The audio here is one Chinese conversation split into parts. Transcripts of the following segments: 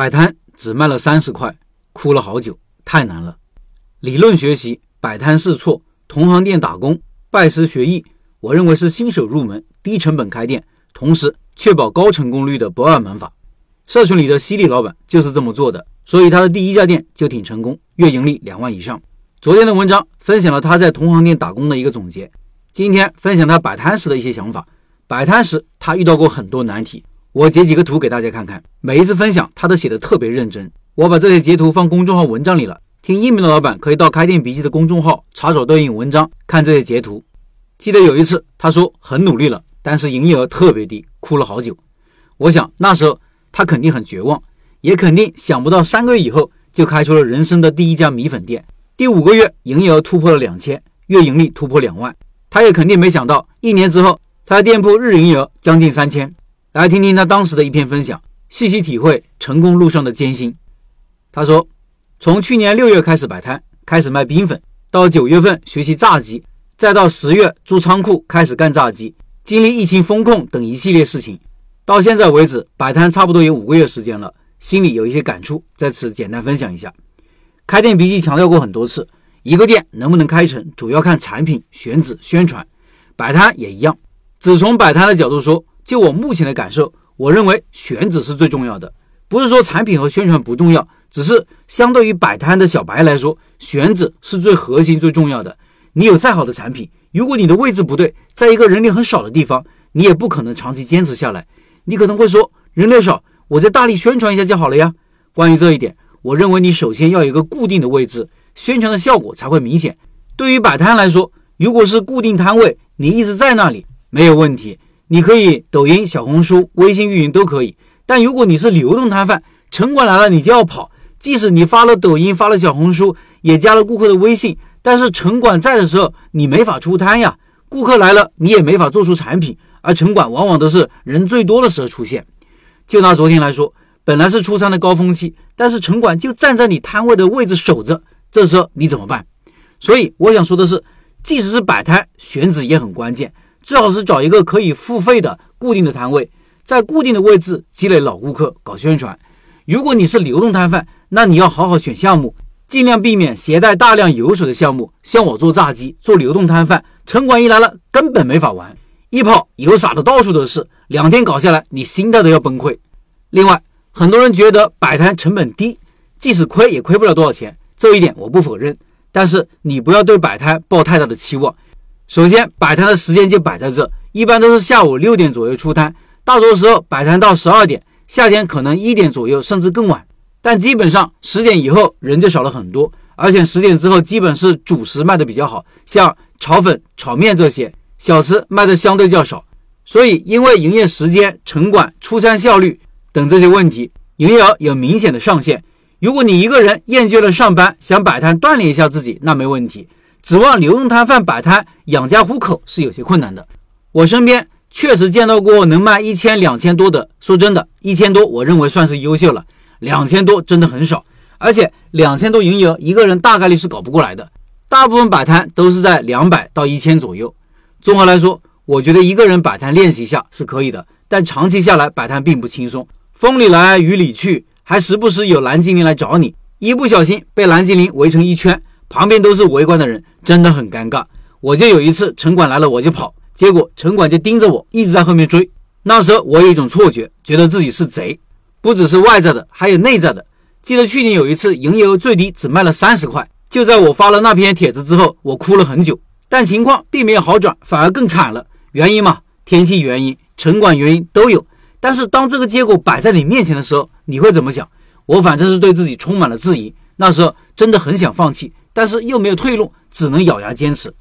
摆摊只卖了三十块，哭了好久，太难了。理论学习、摆摊试错、同行店打工、拜师学艺，我认为是新手入门、低成本开店，同时确保高成功率的不二门法。社群里的犀利老板就是这么做的，所以他的第一家店就挺成功，月盈利两万以上。昨天的文章分享了他在同行店打工的一个总结，今天分享他摆摊时的一些想法。摆摊时他遇到过很多难题。我截几个图给大家看看，每一次分享他都写的特别认真。我把这些截图放公众号文章里了，听音频的老板可以到开店笔记的公众号查找对应文章看这些截图。记得有一次他说很努力了，但是营业额特别低，哭了好久。我想那时候他肯定很绝望，也肯定想不到三个月以后就开出了人生的第一家米粉店，第五个月营业额突破了两千，月盈利突破两万。他也肯定没想到一年之后他的店铺日营业额将近三千。来听听他当时的一篇分享，细细体会成功路上的艰辛。他说：“从去年六月开始摆摊，开始卖冰粉，到九月份学习炸鸡，再到十月租仓库开始干炸鸡，经历疫情风控等一系列事情，到现在为止摆摊差不多有五个月时间了，心里有一些感触，在此简单分享一下。开店笔记强调过很多次，一个店能不能开成，主要看产品、选址、宣传。摆摊也一样，只从摆摊的角度说。”就我目前的感受，我认为选址是最重要的。不是说产品和宣传不重要，只是相对于摆摊的小白来说，选址是最核心、最重要的。你有再好的产品，如果你的位置不对，在一个人流很少的地方，你也不可能长期坚持下来。你可能会说，人流少，我再大力宣传一下就好了呀。关于这一点，我认为你首先要有一个固定的位置，宣传的效果才会明显。对于摆摊来说，如果是固定摊位，你一直在那里没有问题。你可以抖音、小红书、微信运营都可以，但如果你是流动摊贩，城管来了你就要跑。即使你发了抖音、发了小红书，也加了顾客的微信，但是城管在的时候，你没法出摊呀。顾客来了，你也没法做出产品，而城管往往都是人最多的时候出现。就拿昨天来说，本来是出餐的高峰期，但是城管就站在你摊位的位置守着，这时候你怎么办？所以我想说的是，即使是摆摊，选址也很关键。最好是找一个可以付费的固定的摊位，在固定的位置积累老顾客，搞宣传。如果你是流动摊贩，那你要好好选项目，尽量避免携带大量油水的项目。像我做炸鸡，做流动摊贩，城管一来了，根本没法玩，一跑油洒的到处都是，两天搞下来，你心态都要崩溃。另外，很多人觉得摆摊成本低，即使亏也亏不了多少钱，这一点我不否认。但是你不要对摆摊抱太大的期望。首先，摆摊的时间就摆在这，一般都是下午六点左右出摊，大多时候摆摊到十二点，夏天可能一点左右，甚至更晚。但基本上十点以后人就少了很多，而且十点之后基本是主食卖的比较好，像炒粉、炒面这些小吃卖的相对较少。所以，因为营业时间、城管、出餐效率等这些问题，营业额有明显的上限。如果你一个人厌倦了上班，想摆摊锻炼一下自己，那没问题。指望流动摊贩摆摊养家糊口是有些困难的。我身边确实见到过能卖一千、两千多的。说真的，一千多我认为算是优秀了，两千多真的很少。而且两千多营业额，一个人大概率是搞不过来的。大部分摆摊都是在两百到一千左右。综合来说，我觉得一个人摆摊练习一下是可以的，但长期下来摆摊并不轻松。风里来雨里去，还时不时有蓝精灵来找你，一不小心被蓝精灵围成一圈。旁边都是围观的人，真的很尴尬。我就有一次，城管来了我就跑，结果城管就盯着我，一直在后面追。那时候我有一种错觉，觉得自己是贼，不只是外在的，还有内在的。记得去年有一次，营业额最低只卖了三十块。就在我发了那篇帖子之后，我哭了很久，但情况并没有好转，反而更惨了。原因嘛，天气原因、城管原因都有。但是当这个结果摆在你面前的时候，你会怎么想？我反正是对自己充满了质疑。那时候真的很想放弃。但是又没有退路，只能咬牙坚持。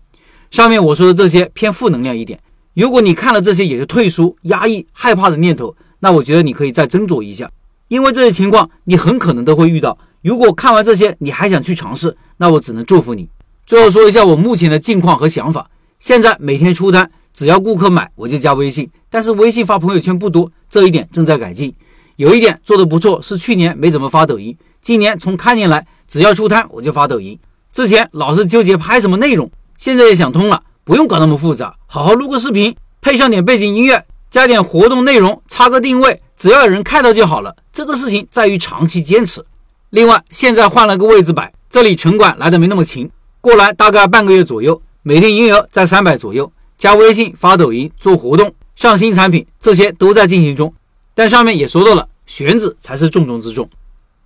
上面我说的这些偏负能量一点，如果你看了这些也是退缩、压抑、害怕的念头，那我觉得你可以再斟酌一下，因为这些情况你很可能都会遇到。如果看完这些你还想去尝试，那我只能祝福你。最后说一下我目前的近况和想法。现在每天出单，只要顾客买我就加微信，但是微信发朋友圈不多，这一点正在改进。有一点做得不错，是去年没怎么发抖音，今年从开年来，只要出摊我就发抖音。之前老是纠结拍什么内容，现在也想通了，不用搞那么复杂，好好录个视频，配上点背景音乐，加点活动内容，插个定位，只要有人看到就好了。这个事情在于长期坚持。另外，现在换了个位置摆，这里城管来的没那么勤，过来大概半个月左右，每天营业额在三百左右，加微信、发抖音、做活动、上新产品，这些都在进行中。但上面也说到了，选址才是重中之重。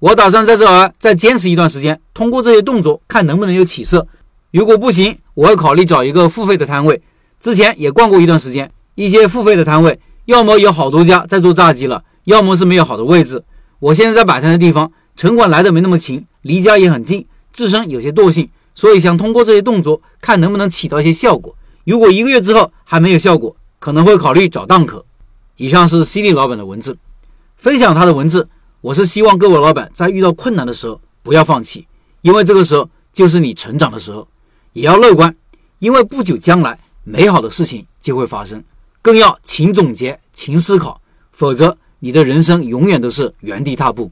我打算在这儿再坚持一段时间，通过这些动作看能不能有起色。如果不行，我会考虑找一个付费的摊位。之前也逛过一段时间，一些付费的摊位，要么有好多家在做炸鸡了，要么是没有好的位置。我现在在摆摊的地方，城管来的没那么勤，离家也很近，自身有些惰性，所以想通过这些动作看能不能起到一些效果。如果一个月之后还没有效果，可能会考虑找档口。以上是犀利老板的文字，分享他的文字。我是希望各位老板在遇到困难的时候不要放弃，因为这个时候就是你成长的时候，也要乐观，因为不久将来美好的事情就会发生。更要勤总结、勤思考，否则你的人生永远都是原地踏步。